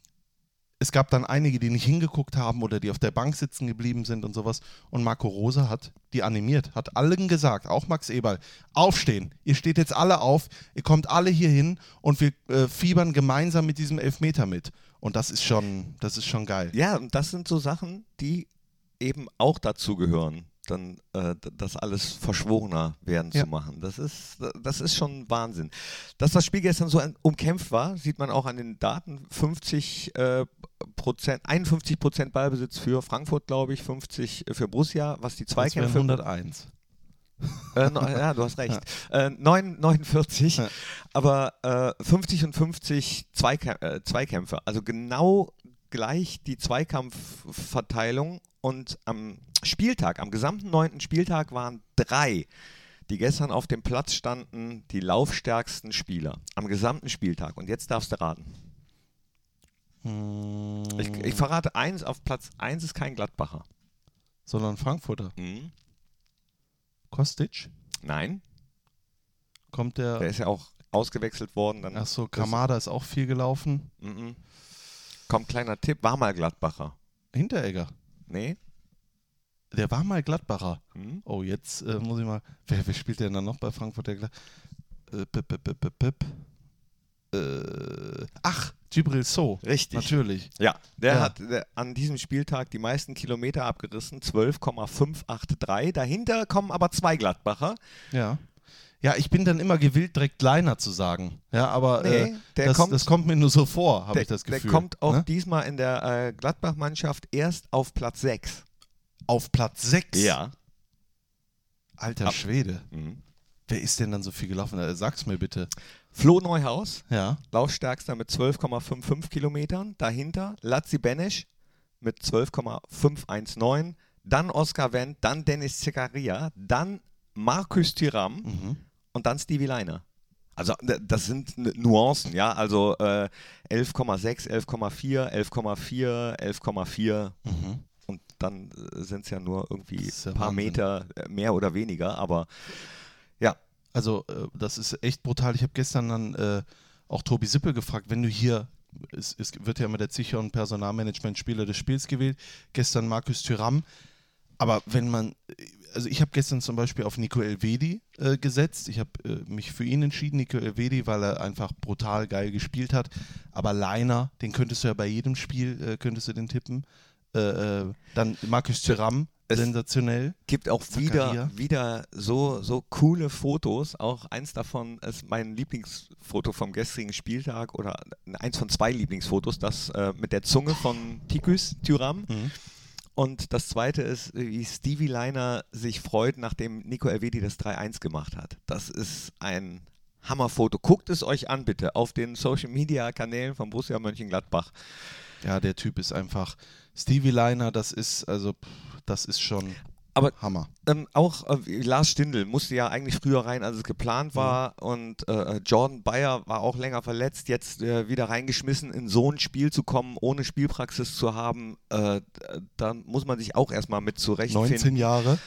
es gab dann einige, die nicht hingeguckt haben oder die auf der Bank sitzen geblieben sind und sowas. Und Marco Rose hat die animiert, hat allen gesagt, auch Max Eberl, aufstehen. Ihr steht jetzt alle auf, ihr kommt alle hier hin und wir äh, fiebern gemeinsam mit diesem Elfmeter mit. Und das ist schon, das ist schon geil. Ja, und das sind so Sachen, die eben auch dazu gehören, dann äh, das alles verschworener werden Ja. zu machen. Das ist, das ist schon Wahnsinn. Dass das Spiel gestern so umkämpft war, sieht man auch an den Daten. 50 äh, Prozent, 51 Prozent Ballbesitz für Frankfurt, glaube ich, 50 für Borussia, was die Zweikämpfe 101. äh, no, ja, du hast recht. Äh, 9, 49, Ja. aber äh, 50 und 50 Zweikä äh, Zweikämpfe. Also genau gleich die Zweikampfverteilung. Und am Spieltag, am gesamten neunten Spieltag waren drei, die gestern auf dem Platz standen, die laufstärksten Spieler. Am gesamten Spieltag. Und jetzt darfst du raten. Ich, ich verrate eins, auf Platz 1 ist kein Gladbacher. Sondern Frankfurter. Mhm. Kostic? Nein, Kommt der. der ist ja auch ausgewechselt worden. Dann Achso, Kamada ist auch viel gelaufen. Mhm. Komm, kleiner Tipp, war mal Gladbacher. Hinteregger. Nee? Der war mal Gladbacher. Hm? Oh, jetzt äh, muss ich mal. Wer, wer spielt denn dann noch bei Frankfurt? Der Glad äh, pip, pip, pip, pip. Äh, ach, Gibril So. Richtig. Natürlich. Ja, der Ja. hat der, an diesem Spieltag die meisten Kilometer abgerissen, 12,583. Dahinter kommen aber zwei Gladbacher. Ja. Ja, ich bin dann immer gewillt, direkt Leiner zu sagen. Ja, aber Nee, äh, der das, kommt- das kommt mir nur so vor, habe Der, ich das der Gefühl. kommt auch ne? diesmal in der äh, Gladbach-Mannschaft erst auf Platz 6. Auf Platz 6. Ja. Alter Ab- Schwede. Mhm. Wer ist denn dann so viel gelaufen? Äh, Sag's mir bitte. Flo Neuhaus, Ja. Laufstärkster mit 12,55 Kilometern. Dahinter Lazzi Benesch mit 12,519. Dann Oskar Wendt, dann Dennis Zekaria, dann Markus Thuram Mhm. und dann Stevie Leiner. Also das sind Nuancen, ja. Also äh, 11,6, 11,4, 11,4, 11,4 Mhm. Dann sind es ja nur irgendwie ein paar Wahnsinn. Meter äh, mehr oder weniger, aber ja, Also, äh, das ist echt brutal. Ich habe gestern dann äh, auch Tobi Sippel gefragt, wenn du hier, es, es wird ja immer der Zicher- und Personalmanagement-Spieler des Spiels gewählt, gestern Markus Thüram. Aber wenn man, also ich habe gestern zum Beispiel auf Nico Elvedi äh, gesetzt. Ich habe äh, mich für ihn entschieden, Nico Elvedi, weil er einfach brutal geil gespielt hat. Aber Leiner, den könntest du ja bei jedem Spiel, äh, könntest du den tippen. Äh, äh, dann Markus Thüram, Es- sensationell. gibt auch Zakaria. wieder, wieder so, so coole Fotos. Auch eins davon ist mein Lieblingsfoto vom gestrigen Spieltag oder eins von zwei Lieblingsfotos, das äh, mit der Zunge von Tikus Thuram. Mhm. Und das zweite ist, wie Stevie Leiner sich freut, nachdem Nico Elvedi das 3-1 gemacht hat. Das ist ein Hammerfoto. Guckt es euch an, bitte, auf den Social Media Kanälen von Borussia Mönchengladbach. Ja, der Typ ist einfach Stevie Liner, das ist also das ist schon Aber Hammer. ähm, auch äh, Lars Stindl musste ja eigentlich früher rein, als es geplant war. Und äh, Jordan Bayer war auch länger verletzt. Jetzt äh, wieder reingeschmissen, in so ein Spiel zu kommen, ohne Spielpraxis zu haben. Äh, da muss man sich auch erstmal mit zurechtfinden. 19 Jahre.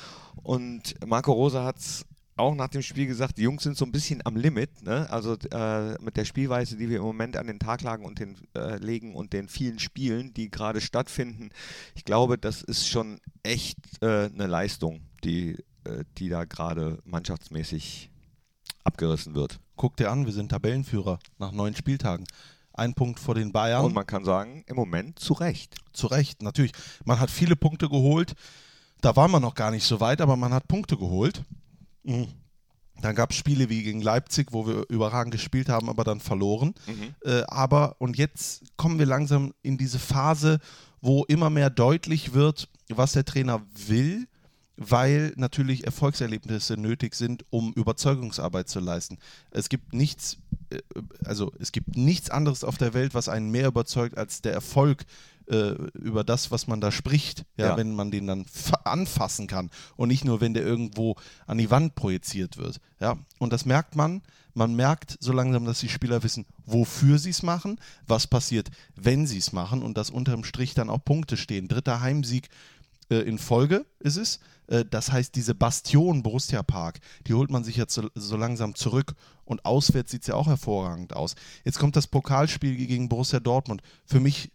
Und Marco Rosa hat es auch nach dem Spiel gesagt, die Jungs sind so ein bisschen am Limit. Ne? Also äh, mit der Spielweise, die wir im Moment an den Tag lagen und den, äh, legen und den vielen Spielen, die gerade stattfinden. Ich glaube, das ist schon echt äh, eine Leistung, die, äh, die da gerade mannschaftsmäßig abgerissen wird. Guck dir an, wir sind Tabellenführer nach neun Spieltagen. Ein Punkt vor den Bayern. Und man kann sagen, im Moment zu Recht. Zu Recht, natürlich. Man hat viele Punkte geholt. Da war man noch gar nicht so weit, aber man hat Punkte geholt. Mhm. Dann gab es Spiele wie gegen Leipzig, wo wir überragend gespielt haben, aber dann verloren. Äh, aber, und jetzt kommen wir langsam in diese Phase, wo immer mehr deutlich wird, was der Trainer will, weil natürlich Erfolgserlebnisse nötig sind, um Überzeugungsarbeit zu leisten. Es gibt nichts, äh, also es gibt nichts anderes auf der Welt, was einen mehr überzeugt als der Erfolg äh, über das, was man da spricht, ja, Ja. wenn man den dann fa- anfassen kann und nicht nur, wenn der irgendwo an die Wand projiziert wird. Ja, und das merkt man. Man merkt so langsam, dass die Spieler wissen, wofür sie es machen, was passiert, wenn sie es machen und dass unterm Strich dann auch Punkte stehen. Dritter Heimsieg äh, in Folge ist es. Äh, das heißt, diese Bastion Borussia Park, die holt man sich jetzt so, so langsam zurück und auswärts sieht es ja auch hervorragend aus. Jetzt kommt das Pokalspiel gegen Borussia Dortmund. Für mich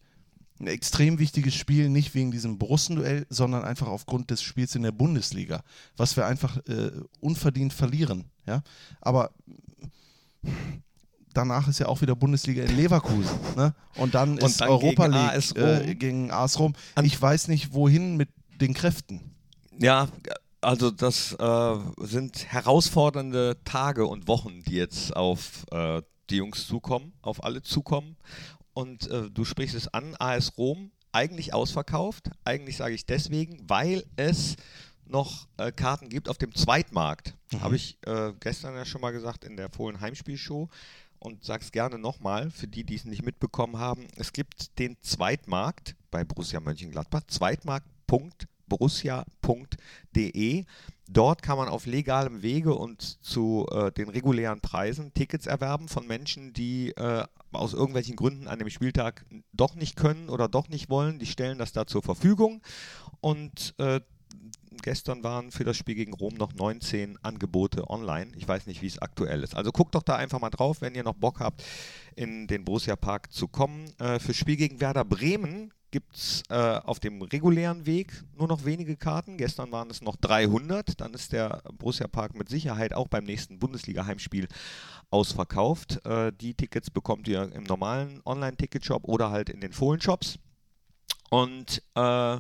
ein extrem wichtiges Spiel, nicht wegen diesem Borussenduell, sondern einfach aufgrund des Spiels in der Bundesliga, was wir einfach äh, unverdient verlieren. Ja? Aber danach ist ja auch wieder Bundesliga in Leverkusen. Ne? Und dann Und ist dann Europa gegen League AS äh, gegen AS Rom. Ich weiß nicht, wohin mit den Kräften. Ja, also das äh, sind herausfordernde Tage und Wochen, die jetzt auf äh, die Jungs zukommen, auf alle zukommen. Und äh, du sprichst es an, AS Rom, eigentlich ausverkauft. Eigentlich sage ich deswegen, weil es noch äh, Karten gibt auf dem Zweitmarkt. Habe ich äh, gestern ja schon mal gesagt in der Fohlen Heimspielshow und sag's gerne nochmal für die, die es nicht mitbekommen haben. Es gibt den Zweitmarkt bei Borussia Mönchengladbach, zweitmarkt.borussia.de. Dort kann man auf legalem Wege und zu äh, den regulären Preisen Tickets erwerben von Menschen, die äh, aus irgendwelchen Gründen an dem Spieltag doch nicht können oder doch nicht wollen. Die stellen das da zur Verfügung und äh, gestern waren für das Spiel gegen Rom noch 19 Angebote online. Ich weiß nicht, wie es aktuell ist. Also guckt doch da einfach mal drauf, wenn ihr noch Bock habt, in den Borussia Park zu kommen. Äh, für Spiel gegen Werder Bremen gibt es äh, auf dem regulären Weg nur noch wenige Karten. Gestern waren es noch 300. Dann ist der Borussia Park mit Sicherheit auch beim nächsten Bundesliga-Heimspiel ausverkauft. Äh, die Tickets bekommt ihr im normalen Online-Ticket-Shop oder halt in den Fohlen-Shops. Und äh,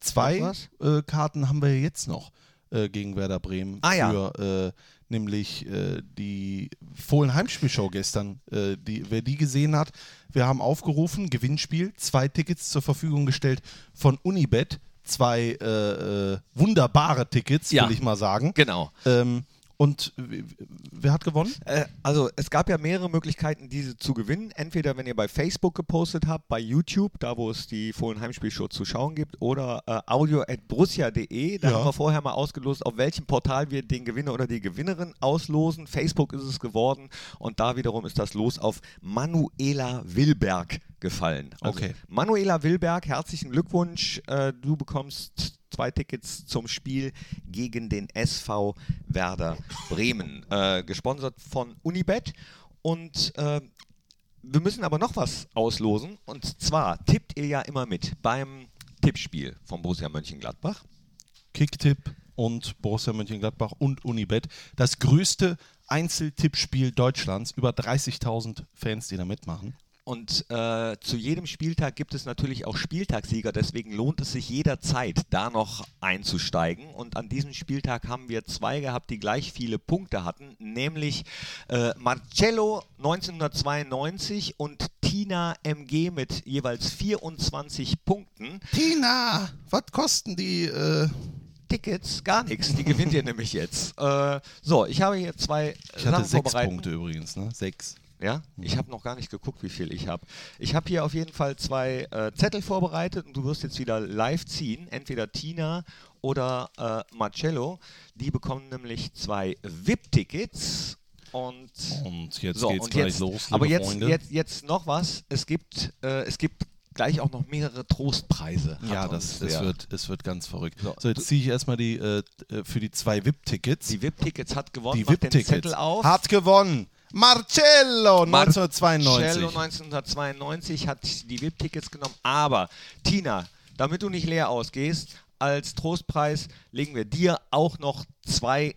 Zwei äh, Karten haben wir jetzt noch äh, gegen Werder Bremen Ah, ja. für äh, nämlich äh, die Fohlen Heimspielshow gestern. Äh, die, wer die gesehen hat, wir haben aufgerufen, Gewinnspiel, zwei Tickets zur Verfügung gestellt von Unibet, zwei äh, äh, wunderbare Tickets, Ja. will ich mal sagen. genau. Ähm, und wer hat gewonnen? Äh, also es gab ja mehrere Möglichkeiten, diese zu gewinnen. Entweder wenn ihr bei Facebook gepostet habt, bei YouTube, da wo es die Fohlen Heimspielshow zu schauen gibt, oder äh, audio.brussia.de. Da Ja. haben wir vorher mal ausgelost, auf welchem Portal wir den Gewinner oder die Gewinnerin auslosen. Facebook ist es geworden und da wiederum ist das Los auf Manuela Wilberg gefallen. Also Okay. Manuela Wilberg, herzlichen Glückwunsch. Äh, du bekommst zwei Tickets zum Spiel gegen den SV Werder Bremen. Äh, gesponsert von Unibet. Und äh, wir müssen aber noch was auslosen. Und zwar tippt ihr ja immer mit beim Tippspiel von Borussia Mönchengladbach. Kicktipp und Borussia Mönchengladbach und Unibet. Das größte Einzeltippspiel Deutschlands. Über 30.000 Fans, die da mitmachen. Und äh, zu jedem Spieltag gibt es natürlich auch Spieltagssieger, deswegen lohnt es sich jederzeit, da noch einzusteigen. Und an diesem Spieltag haben wir zwei gehabt, die gleich viele Punkte hatten, nämlich äh, Marcello 1992 und Tina MG mit jeweils 24 Punkten. Tina, was kosten die? Äh Tickets, gar nichts, die gewinnt ihr nämlich jetzt. Äh, so, ich habe hier zwei ich hatte sechs vorbereitet. Punkte übrigens, ne? Sechs. Ja, ich habe noch gar nicht geguckt, wie viel ich habe. Ich habe hier auf jeden Fall zwei äh, Zettel vorbereitet und du wirst jetzt wieder live ziehen. Entweder Tina oder äh, Marcello. Die bekommen nämlich zwei VIP-Tickets. Und, Und jetzt so, geht's und gleich jetzt, los, Aber jetzt, jetzt, jetzt noch was. Es gibt, äh, es gibt gleich auch noch mehrere Trostpreise. Ja, das, es, wird, es wird ganz verrückt. So, So, jetzt ziehe ich erstmal die äh, äh, für die zwei VIP-Tickets. Die VIP-Tickets hat gewonnen. Die VIP-Tickets. Hat gewonnen. Marcello Marcello 1992. 1992 hat die VIP-Tickets genommen. Aber Tina, damit du nicht leer ausgehst, als Trostpreis legen wir dir auch noch zwei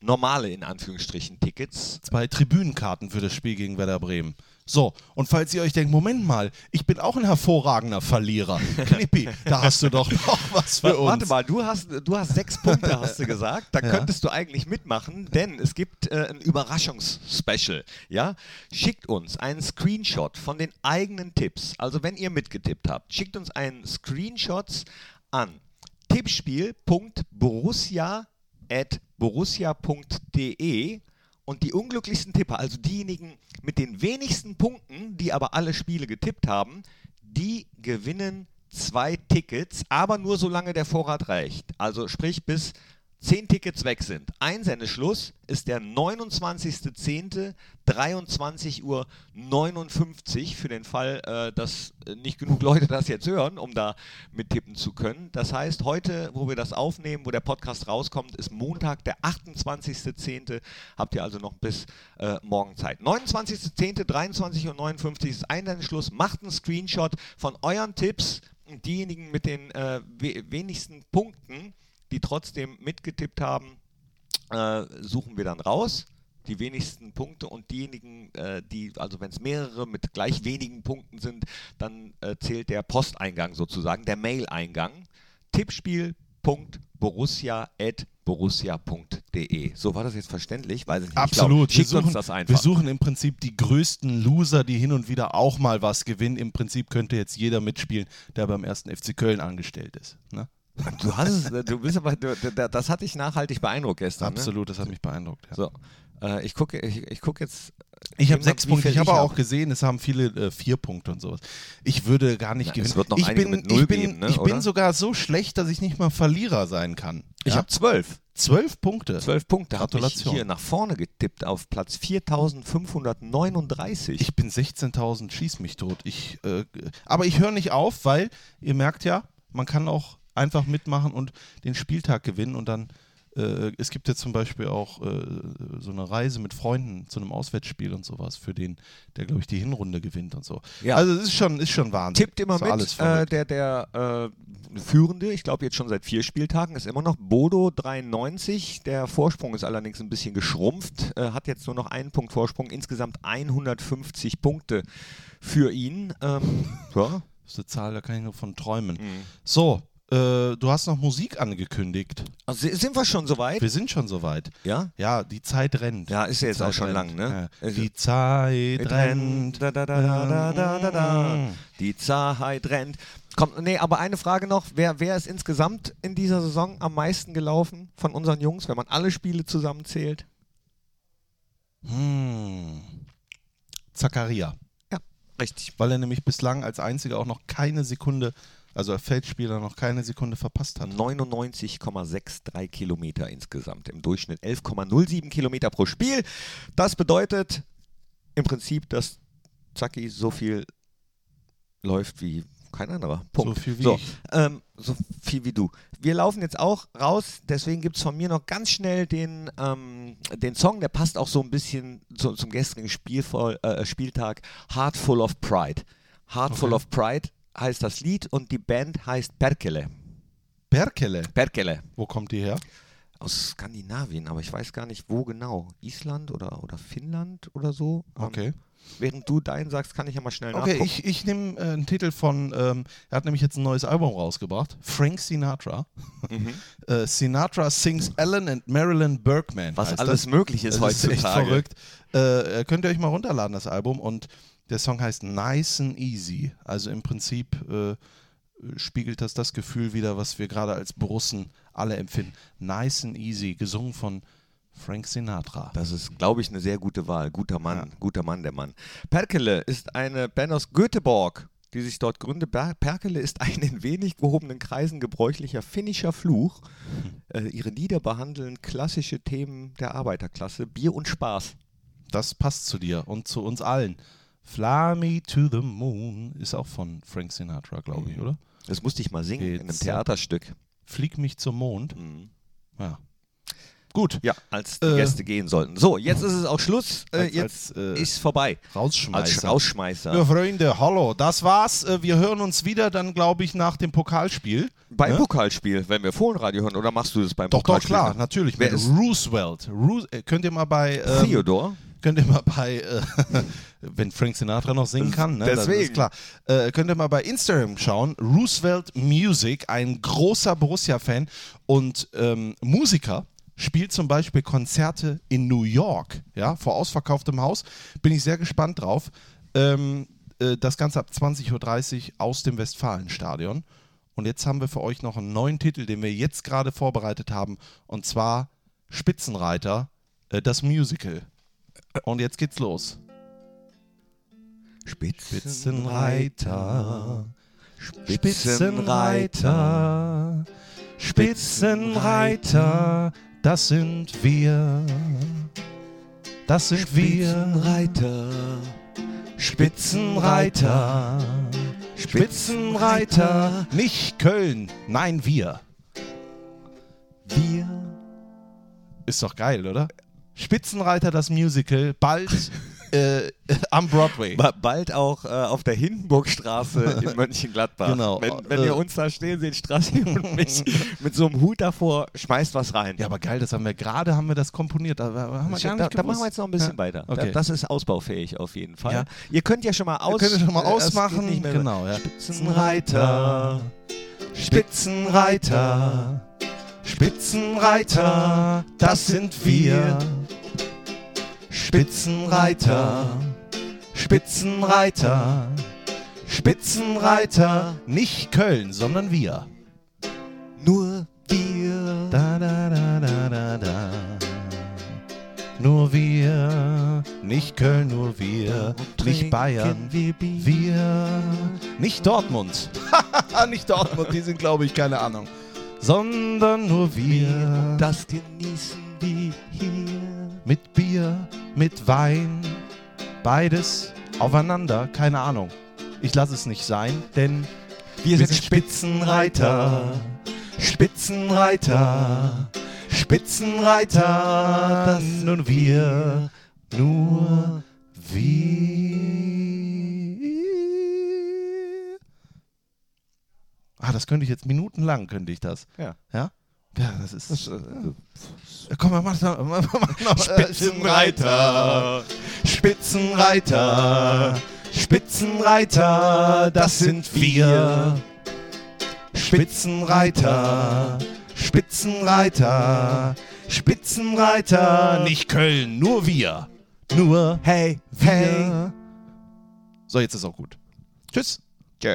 normale, in Anführungsstrichen, Tickets. Zwei Tribünenkarten für das Spiel gegen Werder Bremen. So, und falls ihr euch denkt, Moment mal, ich bin auch ein hervorragender Verlierer. Knippi, da hast du doch noch was für uns. Warte mal, du hast, du hast sechs Punkte, hast du gesagt. Da Ja. könntest du eigentlich mitmachen, denn es gibt äh, ein Überraschungsspecial. Ja? Schickt uns einen Screenshot von den eigenen Tipps. Also wenn ihr mitgetippt habt, schickt uns einen Screenshot an tippspiel.borussia.borussia.de und die unglücklichsten Tipper, also diejenigen mit den wenigsten Punkten, die aber alle Spiele getippt haben, die gewinnen zwei Tickets, aber nur solange der Vorrat reicht. Also sprich bis 10 Tickets weg sind. Einsendeschluss ist der 29.10. 23.59 Uhr für den Fall, äh, dass nicht genug Leute das jetzt hören, um da mittippen zu können. Das heißt, heute, wo wir das aufnehmen, wo der Podcast rauskommt, ist Montag, der 28.10. Habt ihr also noch bis äh, morgen Zeit. 29.10. 23.59 Uhr ist Einsendeschluss. Macht einen Screenshot von euren Tipps. Diejenigen mit den äh, we wenigsten Punkten die trotzdem mitgetippt haben, äh, suchen wir dann raus. Die wenigsten Punkte und diejenigen, äh, die, also wenn es mehrere mit gleich wenigen Punkten sind, dann äh, zählt der Posteingang sozusagen, der Mail-Eingang. Tippspiel.borussia.borussia.de. So war das jetzt verständlich? Weiß ich nicht. Absolut. Ich glaub, schickt suchen, uns das einfach. wir suchen im Prinzip die größten Loser, die hin und wieder auch mal was gewinnen. Im Prinzip könnte jetzt jeder mitspielen, der beim ersten FC Köln angestellt ist. Ne? Du hast es, du bist aber, du, das hat dich nachhaltig beeindruckt gestern. Ne? Absolut, das hat mich beeindruckt. Ja. So, äh, ich gucke ich, ich guck jetzt. Ich habe sechs Punkte. Ich habe hab. auch gesehen, es haben viele äh, vier Punkte und sowas. Ich würde gar nicht Na, es gewinnen. wird noch ich bin, mit Null ich bin, geben, ne, ich bin sogar so schlecht, dass ich nicht mal Verlierer sein kann. Ich Ja? habe zwölf. zwölf Punkte. Zwölf Punkte. Habe ich Gratulation. hier nach vorne getippt auf Platz 4539. Ich bin 16.000, schieß mich tot. Ich, äh, aber ich höre nicht auf, weil ihr merkt ja, man kann auch einfach mitmachen und den Spieltag gewinnen und dann. Äh, es gibt jetzt zum Beispiel auch äh, so eine Reise mit Freunden zu einem Auswärtsspiel und sowas für den, der glaube ich die Hinrunde gewinnt und so. Ja. Also es ist schon, ist schon Wahnsinn. tippt immer mit. Äh, der der äh, Führende, ich glaube jetzt schon seit vier Spieltagen, ist immer noch Bodo 93. Der Vorsprung ist allerdings ein bisschen geschrumpft. Äh, hat jetzt nur noch einen Punkt Vorsprung. Insgesamt 150 Punkte für ihn. Ähm, ja. das ist eine Zahl, da kann ich nur von träumen. Mhm. So, äh, du hast noch Musik angekündigt. Also sind wir schon soweit? Wir sind schon soweit. Ja? Ja, die Zeit rennt. Ja, ist ja jetzt Die auch Zeit schon rennt. lang, ne? Ja. Also- Die Zeit rennt. Da, da, da, da, da, da, da, da. Die Zeit rennt. Komm, nee, aber eine Frage noch. Wer, wer ist insgesamt in dieser Saison am meisten gelaufen von unseren Jungs, wenn man alle Spiele zusammenzählt? Hm. Zakaria. Ja, richtig. Weil er nämlich bislang als einziger auch noch keine Sekunde, also als Feldspieler noch keine Sekunde verpasst hat. 99,63 Kilometer insgesamt. Im Durchschnitt 11,07 Kilometer pro Spiel. Das bedeutet im Prinzip, dass Zacki so viel läuft wie kein anderer. Punkt. So viel wie so. Ähm, so viel wie du. Wir laufen jetzt auch raus, deswegen gibt es von mir noch ganz schnell den, ähm, den Song, der passt auch so ein bisschen zu, zum gestrigen Spielvoll, äh, Spieltag. Heart Full of Pride. Heart Full Okay. of Pride heißt das Lied und die Band heißt Perkele. Berkele. Perkele. Wo kommt die her? Aus Skandinavien, aber ich weiß gar nicht, wo genau. Island oder, oder Finnland oder so. Ähm, Okay. während du deinen sagst, kann ich ja mal schnell Okay, nachgucken. ich, ich nehme äh, einen Titel von, ähm, er hat nämlich jetzt ein neues Album rausgebracht. Frank Sinatra. Mhm. Äh, Sinatra sings Alan and Marilyn Bergman. Was alles das. möglich ist Das ist echt heutzutage. verrückt. Äh, könnt ihr euch mal runterladen, das Album. Und der Song heißt Nice and Easy. Also im Prinzip äh, spiegelt das das Gefühl wieder, was wir gerade als Borussen alle empfinden. Nice and Easy, gesungen von Frank Sinatra. Das ist, glaube ich, eine sehr gute Wahl. Guter Mann, guter Mann, der Mann. Perkele ist eine Band aus Göteborg, die sich dort gründet. Perkele ist ein in wenig gehobenen Kreisen gebräuchlicher finnischer Fluch. Äh, ihre Lieder behandeln klassische Themen der Arbeiterklasse, Bier und Spaß. Das passt zu dir und zu uns allen. Fly Me to the Moon ist auch von Frank Sinatra, glaube ich, oder? Das musste ich mal singen in einem. Theaterstück. Flieg mich zum Mond. Mhm. Ja. Gut. Ja, als die Äh, Gäste gehen sollten. So, jetzt ist es auch Schluss. Äh, Als- jetzt als, äh, ist vorbei. Als Rausschmeißer. Rausschmeißer. Ja, Freunde, hallo. Das war's. Äh, Wir hören uns wieder dann, glaube ich, nach dem Pokalspiel. Beim Ne? Pokalspiel, wenn wir Fohlenradio hören, oder machst du das beim Doch, doch, Pokalspiel? klar, natürlich. Wer Mit ist- Roosevelt. Roos äh, könnt ihr mal bei. Ähm, Theodor. Könnt ihr mal bei, äh, wenn Frank Sinatra noch singen kann, ne, das Deswegen. ist klar. Äh, könnt ihr mal bei Instagram schauen. Roosevelt Music, ein großer Borussia-Fan und ähm, Musiker, spielt zum Beispiel Konzerte in New York, ja, vor ausverkauftem Haus. Bin ich sehr gespannt drauf. Ähm, äh, das Ganze ab 20.30 Uhr aus dem Westfalenstadion. Und jetzt haben wir für euch noch einen neuen Titel, den wir jetzt gerade vorbereitet haben, und zwar Spitzenreiter, äh, das Musical. Und jetzt geht's los. Spitzenreiter, Spitzenreiter, Spitzenreiter, das sind wir. Das sind wir. Reiter. Spitzenreiter, Spitzenreiter, nicht Köln, nein wir. Wir. Ist doch geil, oder? Spitzenreiter, das Musical, bald äh, am Broadway. Ba- Bald auch äh, auf der Hindenburgstraße in Mönchengladbach. Genau. Wenn, wenn Äh, ihr uns da stehen seht, Strassi und mich mit so einem Hut davor, schmeißt was rein. Ja, aber geil, das haben wir gerade, haben wir das komponiert. Da, haben wir da, da machen wir jetzt noch ein bisschen Ja. weiter. Okay. Da, das ist ausbaufähig auf jeden Fall. Ja. Ihr könnt ja schon mal aus. Können schon mal äh, ausmachen. Genau, ja. Spitzenreiter. Spitzenreiter, Spitzenreiter, das sind wir. Spitzenreiter, Spitzenreiter, Spitzenreiter, nicht Köln, sondern wir. Nur wir. Da, da, da, da, da, da. Nur wir, nicht Köln, nur wir, nicht Bayern, wir, nicht Dortmund. nicht Dortmund, die sind, glaube ich, keine Ahnung. Sondern nur wir. Das genießen wir hier. Mit Bier, mit Wein, beides aufeinander, keine Ahnung. Ich lasse es nicht sein, denn Wir, wir sind Spitzenreiter, Spitzenreiter, Spitzenreiter, das nur wir, nur wir. Ah, das könnte ich jetzt minutenlang, könnte ich das. Ja. Ja? Ja, das ist. Das, äh, komm, wir machen noch. Mach noch Spitzenreiter. Spitzenreiter, Spitzenreiter, das sind wir. Spitzenreiter, Spitzenreiter, Spitzenreiter, nicht Köln, nur wir. Nur Hey, hey. So, jetzt ist auch gut. Tschüss. Tschö.